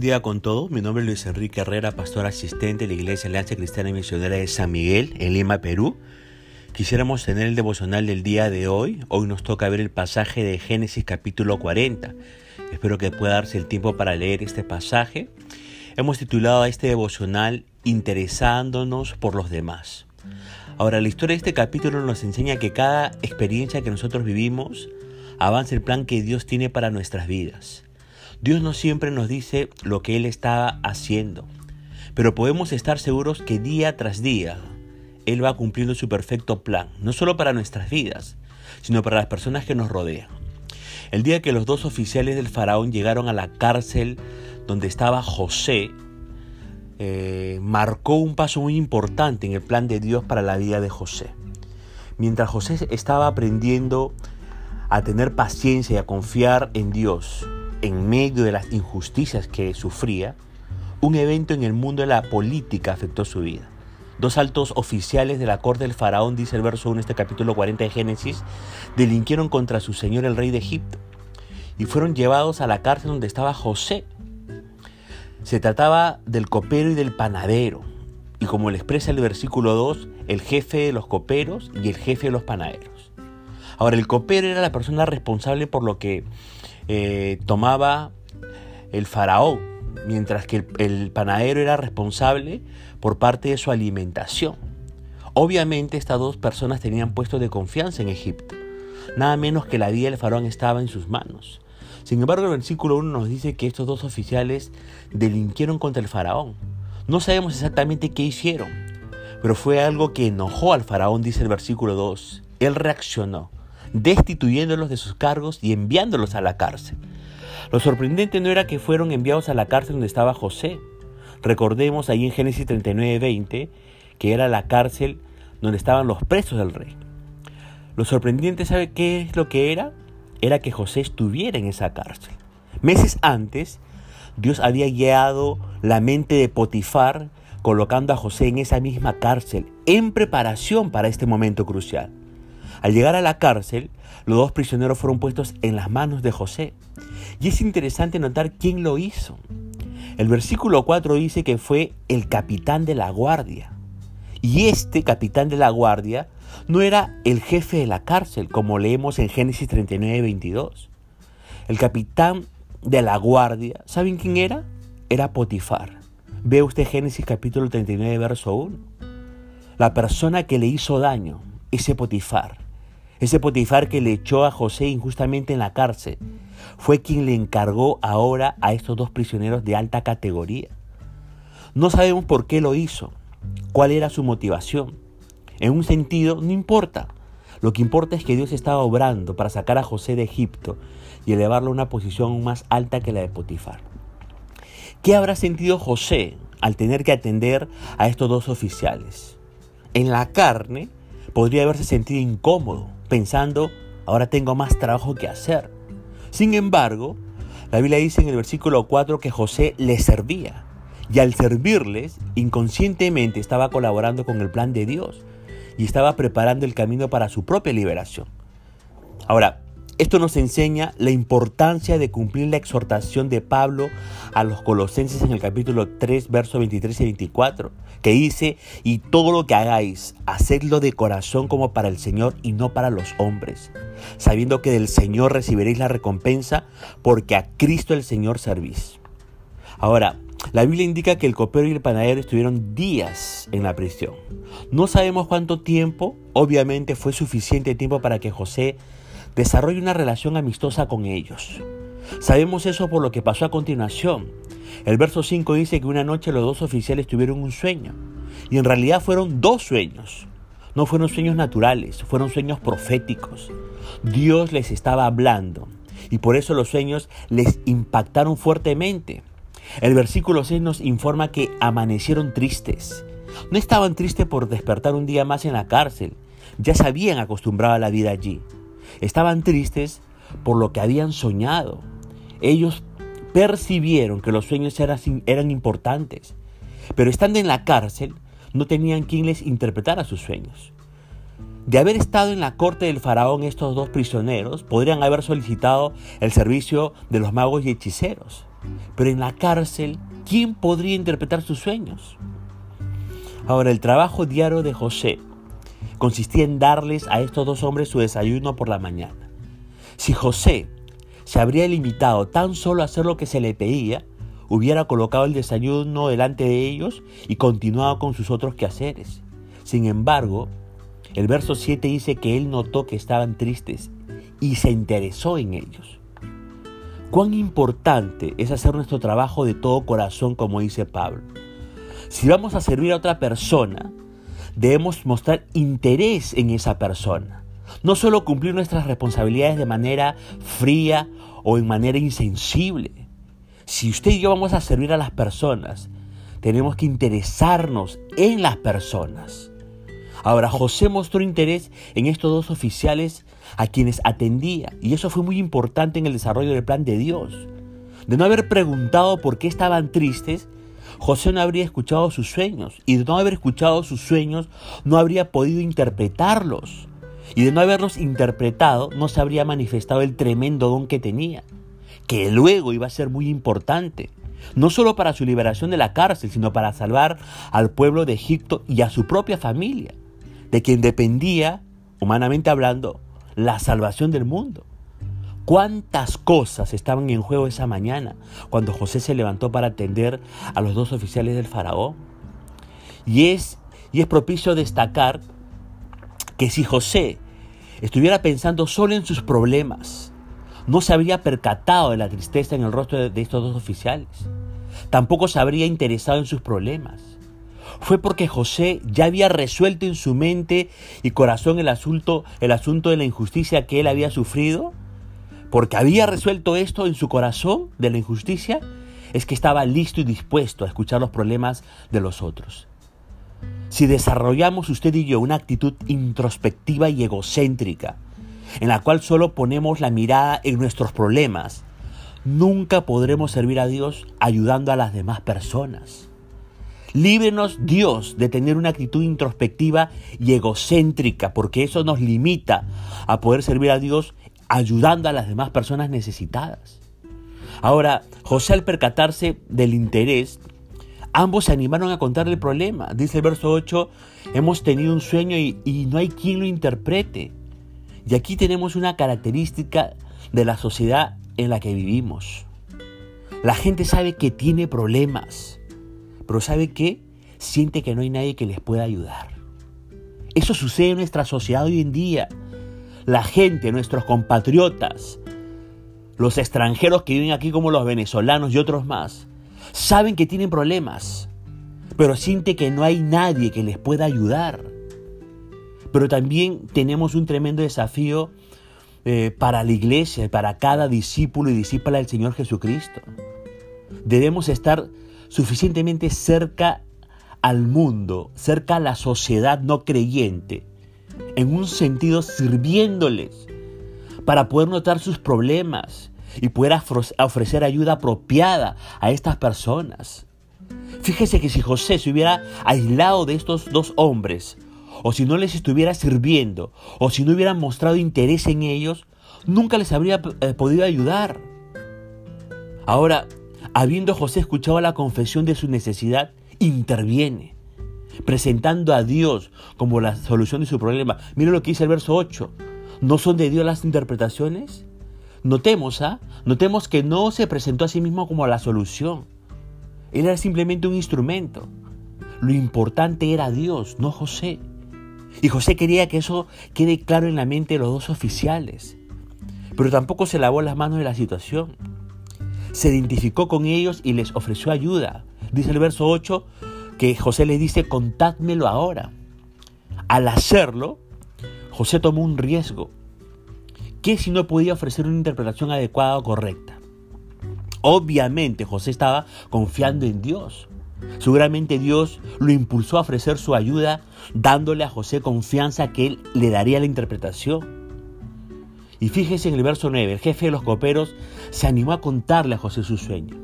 Buen día con todos. Mi nombre es Luis Enrique Herrera, pastor asistente de la Iglesia Alianza Cristiana y Misionera de San Miguel, en Lima, Perú. Quisiéramos tener el devocional del día de hoy. Hoy nos toca ver el pasaje de Génesis capítulo 40. Espero que pueda darse el tiempo para leer este pasaje. Hemos titulado a este devocional Interesándonos por los demás. Ahora, la historia de este capítulo nos enseña que cada experiencia que nosotros vivimos avanza el plan que Dios tiene para nuestras vidas. Dios no siempre nos dice lo que Él está haciendo, pero podemos estar seguros que día tras día Él va cumpliendo su perfecto plan, no solo para nuestras vidas, sino para las personas que nos rodean. El día que los dos oficiales del faraón llegaron a la cárcel donde estaba José, eh, marcó un paso muy importante en el plan de Dios para la vida de José. Mientras José estaba aprendiendo a tener paciencia y a confiar en Dios, en medio de las injusticias que sufría, un evento en el mundo de la política afectó su vida. Dos altos oficiales de la corte del faraón, dice el verso 1 de este capítulo 40 de Génesis, delinquieron contra su señor el rey de Egipto y fueron llevados a la cárcel donde estaba José. Se trataba del copero y del panadero, y como le expresa el versículo 2, el jefe de los coperos y el jefe de los panaderos. Ahora, el copero era la persona responsable por lo que eh, tomaba el faraón, mientras que el, panadero era responsable por parte de su alimentación. Obviamente estas dos personas tenían puestos de confianza en Egipto, nada menos que la vida del faraón estaba en sus manos. Sin embargo, el versículo 1 nos dice que estos dos oficiales delinquieron contra el faraón. No sabemos exactamente qué hicieron, pero fue algo que enojó al faraón, dice el versículo 2. Él reaccionó destituyéndolos de sus cargos y enviándolos a la cárcel. Lo sorprendente no era que fueron enviados a la cárcel donde estaba José. Recordemos ahí en Génesis 39:20 que era la cárcel donde estaban los presos del rey. Lo sorprendente, ¿sabe qué es lo que era? Era que José estuviera en esa cárcel. Meses antes, Dios había guiado la mente de Potifar colocando a José en esa misma cárcel en preparación para este momento crucial. Al llegar a la cárcel, los dos prisioneros fueron puestos en las manos de José. Y es interesante notar quién lo hizo. El versículo 4 dice que fue el capitán de la guardia. Y este capitán de la guardia no era el jefe de la cárcel, como leemos en Génesis 39, 22. El capitán de la guardia, ¿saben quién era? Era Potifar. Ve usted Génesis capítulo 39, verso 1. La persona que le hizo daño, ese Potifar, ese Potifar que le echó a José injustamente en la cárcel fue quien le encargó ahora a estos dos prisioneros de alta categoría. No sabemos por qué lo hizo, cuál era su motivación. En un sentido, no importa. Lo que importa es que Dios estaba obrando para sacar a José de Egipto y elevarlo a una posición más alta que la de Potifar. ¿Qué habrá sentido José al tener que atender a estos dos oficiales? En la carne podría haberse sentido incómodo, pensando, ahora tengo más trabajo que hacer. Sin embargo, la Biblia dice en el versículo 4 que José les servía y al servirles inconscientemente estaba colaborando con el plan de Dios y estaba preparando el camino para su propia liberación. Ahora, esto nos enseña la importancia de cumplir la exhortación de Pablo a los colosenses en el capítulo 3, versos 23 y 24, que dice, y todo lo que hagáis, hacedlo de corazón como para el Señor y no para los hombres, sabiendo que del Señor recibiréis la recompensa, porque a Cristo el Señor servís. Ahora, la Biblia indica que el copero y el panadero estuvieron días en la prisión. No sabemos cuánto tiempo, obviamente fue suficiente tiempo para que José desarrolla una relación amistosa con ellos. Sabemos eso por lo que pasó a continuación. El verso 5 dice que una noche los dos oficiales tuvieron un sueño. Y en realidad fueron dos sueños. No fueron sueños naturales, fueron sueños proféticos. Dios les estaba hablando. Y por eso los sueños les impactaron fuertemente. El versículo 6 nos informa que amanecieron tristes. No estaban tristes por despertar un día más en la cárcel. Ya se habían acostumbrado a la vida allí. Estaban tristes por lo que habían soñado. Ellos percibieron que los sueños eran, importantes, pero estando en la cárcel no tenían quien les interpretara sus sueños. De haber estado en la corte del faraón estos dos prisioneros, podrían haber solicitado el servicio de los magos y hechiceros. Pero en la cárcel, ¿quién podría interpretar sus sueños? Ahora, el trabajo diario de José consistía en darles a estos dos hombres su desayuno por la mañana. Si José se habría limitado tan solo a hacer lo que se le pedía, hubiera colocado el desayuno delante de ellos y continuado con sus otros quehaceres. Sin embargo, el verso 7 dice que él notó que estaban tristes y se interesó en ellos. Cuán importante es hacer nuestro trabajo de todo corazón, como dice Pablo. Si vamos a servir a otra persona, debemos mostrar interés en esa persona. No solo cumplir nuestras responsabilidades de manera fría o en manera insensible. Si usted y yo vamos a servir a las personas, tenemos que interesarnos en las personas. Ahora, José mostró interés en estos dos oficiales a quienes atendía, y eso fue muy importante en el desarrollo del plan de Dios. De no haber preguntado por qué estaban tristes, José no habría escuchado sus sueños, y de no haber escuchado sus sueños, no habría podido interpretarlos. Y de no haberlos interpretado, no se habría manifestado el tremendo don que tenía, que luego iba a ser muy importante, no solo para su liberación de la cárcel, sino para salvar al pueblo de Egipto y a su propia familia de quien dependía, humanamente hablando, la salvación del mundo. ¿Cuántas cosas estaban en juego esa mañana cuando José se levantó para atender a los dos oficiales del faraón? Y es, y es propicio destacar que si José estuviera pensando solo en sus problemas, no se habría percatado de la tristeza en el rostro de, estos dos oficiales. Tampoco se habría interesado en sus problemas fue porque José ya había resuelto en su mente y corazón el asunto, el asunto de la injusticia que él había sufrido, porque había resuelto esto en su corazón de la injusticia, es que estaba listo y dispuesto a escuchar los problemas de los otros. Si desarrollamos usted y yo una actitud introspectiva y egocéntrica, en la cual solo ponemos la mirada en nuestros problemas, nunca podremos servir a Dios ayudando a las demás personas. Líbrenos Dios de tener una actitud introspectiva y egocéntrica, porque eso nos limita a poder servir a Dios ayudando a las demás personas necesitadas. Ahora, José al percatarse del interés, ambos se animaron a contarle el problema. Dice el verso 8, hemos tenido un sueño y, y no hay quien lo interprete. Y aquí tenemos una característica de la sociedad en la que vivimos. La gente sabe que tiene problemas pero ¿sabe qué? Siente que no hay nadie que les pueda ayudar. Eso sucede en nuestra sociedad hoy en día. La gente, nuestros compatriotas, los extranjeros que viven aquí como los venezolanos y otros más, saben que tienen problemas, pero siente que no hay nadie que les pueda ayudar. Pero también tenemos un tremendo desafío eh, para la iglesia, para cada discípulo y discípula del Señor Jesucristo. Debemos estar suficientemente cerca al mundo, cerca a la sociedad no creyente, en un sentido sirviéndoles para poder notar sus problemas y poder ofrecer ayuda apropiada a estas personas. Fíjese que si José se hubiera aislado de estos dos hombres, o si no les estuviera sirviendo, o si no hubiera mostrado interés en ellos, nunca les habría eh, podido ayudar. Ahora, Habiendo José escuchado la confesión de su necesidad, interviene, presentando a Dios como la solución de su problema. Mire lo que dice el verso 8. ¿No son de Dios las interpretaciones? Notemos, ¿ah? Notemos que no se presentó a sí mismo como la solución. Él era simplemente un instrumento. Lo importante era Dios, no José. Y José quería que eso quede claro en la mente de los dos oficiales. Pero tampoco se lavó las manos de la situación se identificó con ellos y les ofreció ayuda. Dice el verso 8 que José le dice, contádmelo ahora. Al hacerlo, José tomó un riesgo. ¿Qué si no podía ofrecer una interpretación adecuada o correcta? Obviamente José estaba confiando en Dios. Seguramente Dios lo impulsó a ofrecer su ayuda, dándole a José confianza que él le daría la interpretación. Y fíjese en el verso 9, el jefe de los coperos se animó a contarle a José su sueño.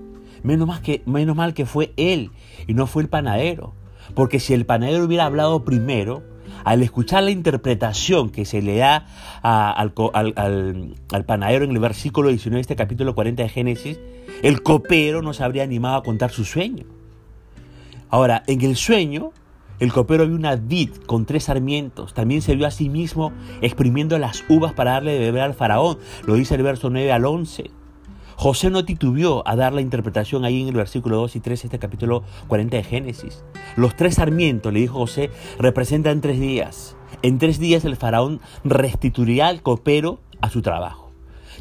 Menos mal, que, menos mal que fue él y no fue el panadero. Porque si el panadero hubiera hablado primero, Al escuchar la interpretación que se le da al, al, panadero en el versículo 19 de este capítulo 40 de Génesis, el copero no se habría animado a contar su sueño. Ahora, en el sueño, el copero vio una vid con tres sarmientos. También se vio a sí mismo exprimiendo las uvas para darle de beber al faraón. Lo dice el verso 9 al 11. José no titubió a dar la interpretación ahí en el versículo 2 y 3 de este capítulo 40 de Génesis. Los tres sarmientos, le dijo José, representan tres días. En tres días el faraón restituirá al copero a su trabajo.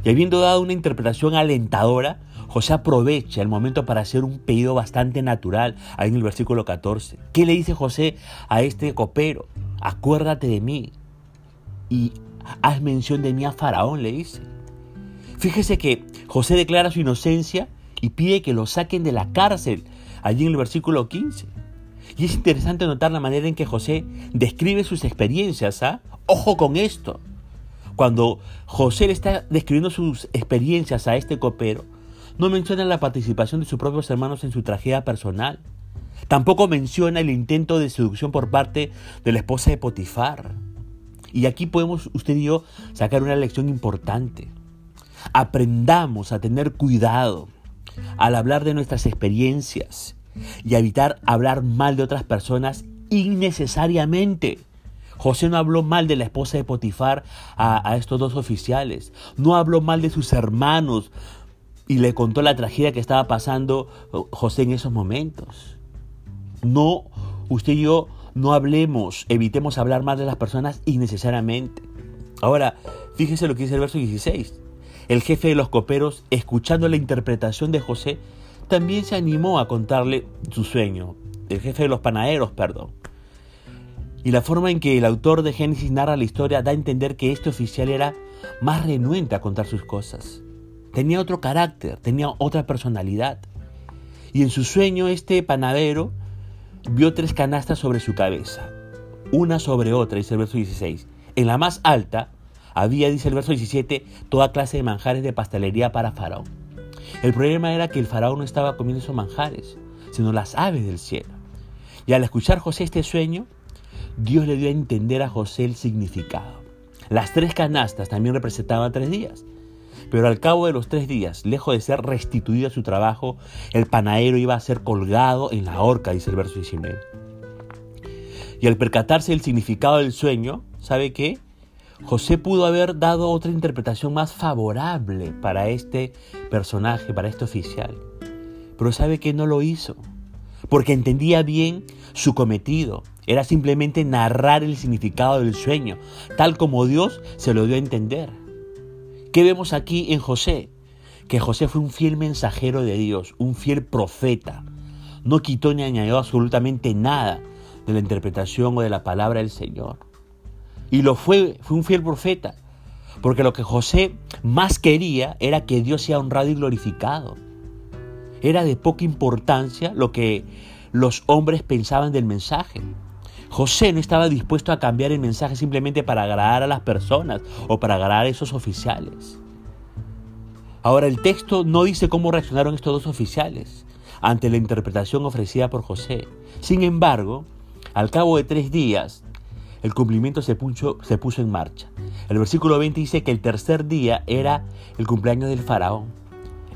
Y habiendo dado una interpretación alentadora, José aprovecha el momento para hacer un pedido bastante natural ahí en el versículo 14. ¿Qué le dice José a este copero? Acuérdate de mí y haz mención de mí a Faraón, le dice. Fíjese que José declara su inocencia y pide que lo saquen de la cárcel, allí en el versículo 15. Y es interesante notar la manera en que José describe sus experiencias. ¿ah? Ojo con esto. Cuando José le está describiendo sus experiencias a este copero, no menciona la participación de sus propios hermanos en su tragedia personal. Tampoco menciona el intento de seducción por parte de la esposa de Potifar. Y aquí podemos usted y yo sacar una lección importante. Aprendamos a tener cuidado al hablar de nuestras experiencias y evitar hablar mal de otras personas innecesariamente. José no habló mal de la esposa de Potifar a, a, estos dos oficiales, no habló mal de sus hermanos y le contó la tragedia que estaba pasando José en esos momentos. No, usted y yo no hablemos, evitemos hablar mal de las personas innecesariamente. Ahora, fíjese lo que dice el verso 16. El jefe de los coperos, escuchando la interpretación de José, también se animó a contarle su sueño. El jefe de los panaderos, perdón. Y la forma en que el autor de Génesis narra la historia da a entender que este oficial era más renuente a contar sus cosas. Tenía otro carácter, tenía otra personalidad. Y en su sueño este panadero vio tres canastas sobre su cabeza, una sobre otra, dice el verso 16. En la más alta había, dice el verso 17, toda clase de manjares de pastelería para Faraón. El problema era que el Faraón no estaba comiendo esos manjares, sino las aves del cielo. Y al escuchar José este sueño, Dios le dio a entender a José el significado. Las tres canastas también representaban tres días. Pero al cabo de los tres días, lejos de ser restituido a su trabajo, el panadero iba a ser colgado en la horca, dice el verso 19. Y al percatarse del significado del sueño, ¿sabe qué? José pudo haber dado otra interpretación más favorable para este personaje, para este oficial. Pero sabe que no lo hizo, porque entendía bien su cometido. Era simplemente narrar el significado del sueño, tal como Dios se lo dio a entender. ¿Qué vemos aquí en José? Que José fue un fiel mensajero de Dios, un fiel profeta. No quitó ni añadió absolutamente nada de la interpretación o de la palabra del Señor. Y lo fue, fue un fiel profeta, porque lo que José más quería era que Dios sea honrado y glorificado. Era de poca importancia lo que los hombres pensaban del mensaje. José no estaba dispuesto a cambiar el mensaje simplemente para agradar a las personas o para agradar a esos oficiales. Ahora el texto no dice cómo reaccionaron estos dos oficiales ante la interpretación ofrecida por José. Sin embargo, al cabo de tres días, el cumplimiento se puso, en marcha. El versículo 20 dice que el tercer día era el cumpleaños del faraón.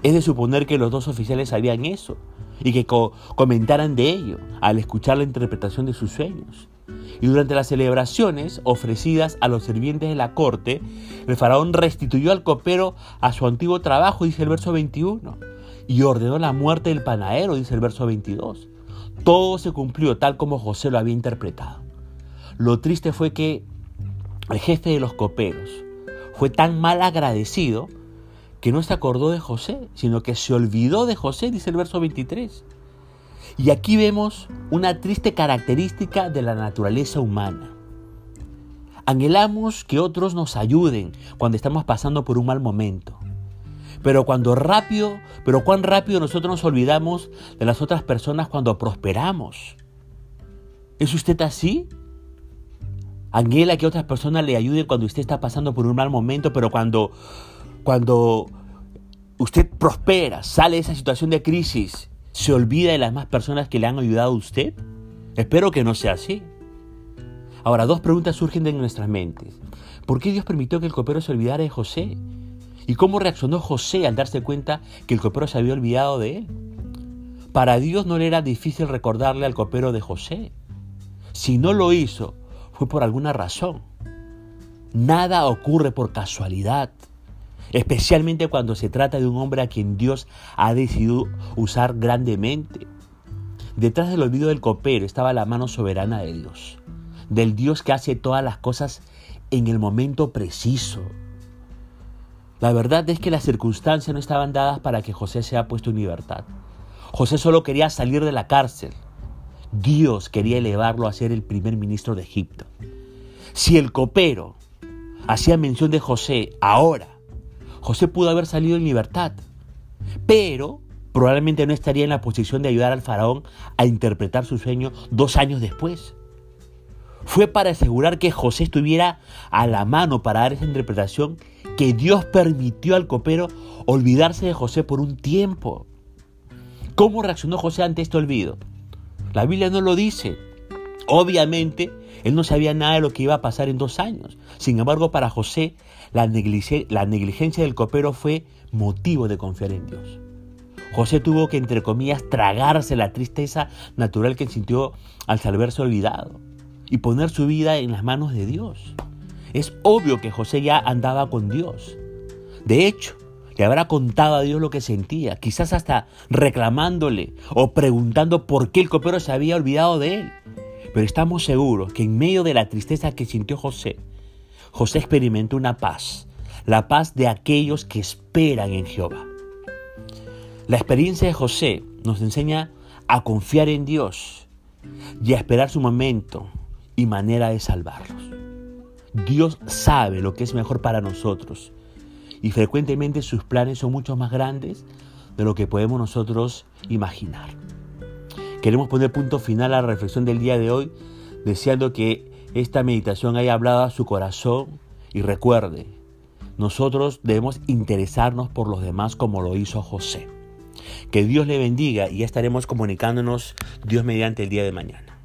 Es de suponer que los dos oficiales sabían eso y que comentaran de ello al escuchar la interpretación de sus sueños. Y durante las celebraciones ofrecidas a los sirvientes de la corte, el faraón restituyó al copero a su antiguo trabajo, dice el verso 21, y ordenó la muerte del panadero, dice el verso 22. Todo se cumplió tal como José lo había interpretado. Lo triste fue que el jefe de los coperos fue tan mal agradecido que no se acordó de José, sino que se olvidó de José, dice el verso 23. Y aquí vemos una triste característica de la naturaleza humana. Anhelamos que otros nos ayuden cuando estamos pasando por un mal momento. Pero cuando rápido, pero cuán rápido nosotros nos olvidamos de las otras personas cuando prosperamos. ¿Es usted así? Anhela que otras personas le ayuden cuando usted está pasando por un mal momento, pero cuando, cuando usted prospera, sale de esa situación de crisis, se olvida de las más personas que le han ayudado a usted. Espero que no sea así. Ahora, dos preguntas surgen de nuestras mentes. ¿Por qué Dios permitió que el copero se olvidara de José? ¿Y cómo reaccionó José al darse cuenta que el copero se había olvidado de él? Para Dios no le era difícil recordarle al copero de José. Si no lo hizo, fue por alguna razón. Nada ocurre por casualidad, especialmente cuando se trata de un hombre a quien Dios ha decidido usar grandemente. Detrás del olvido del copero estaba la mano soberana de Dios, del Dios que hace todas las cosas en el momento preciso. La verdad es que las circunstancias no estaban dadas para que José sea puesto en libertad. José solo quería salir de la cárcel. Dios quería elevarlo a ser el primer ministro de Egipto. Si el copero hacía mención de José ahora, José pudo haber salido en libertad, pero probablemente no estaría en la posición de ayudar al faraón a interpretar su sueño dos años después. Fue para asegurar que José estuviera a la mano para dar esa interpretación que Dios permitió al copero olvidarse de José por un tiempo. ¿Cómo reaccionó José ante este olvido? La Biblia no lo dice. Obviamente, él no sabía nada de lo que iba a pasar en dos años. Sin embargo, para José, la, negligencia del copero fue motivo de confiar en Dios. José tuvo que, entre comillas, tragarse la tristeza natural que sintió al saberse olvidado y poner su vida en las manos de Dios. Es obvio que José ya andaba con Dios. De hecho, le habrá contado a Dios lo que sentía, quizás hasta reclamándole o preguntando por qué el copero se había olvidado de él. Pero estamos seguros que en medio de la tristeza que sintió José, José experimentó una paz, la paz de aquellos que esperan en Jehová. La experiencia de José nos enseña a confiar en Dios y a esperar su momento y manera de salvarlos. Dios sabe lo que es mejor para nosotros y frecuentemente sus planes son mucho más grandes de lo que podemos nosotros imaginar. Queremos poner punto final a la reflexión del día de hoy, deseando que esta meditación haya hablado a su corazón y recuerde, nosotros debemos interesarnos por los demás como lo hizo José. Que Dios le bendiga y ya estaremos comunicándonos Dios mediante el día de mañana.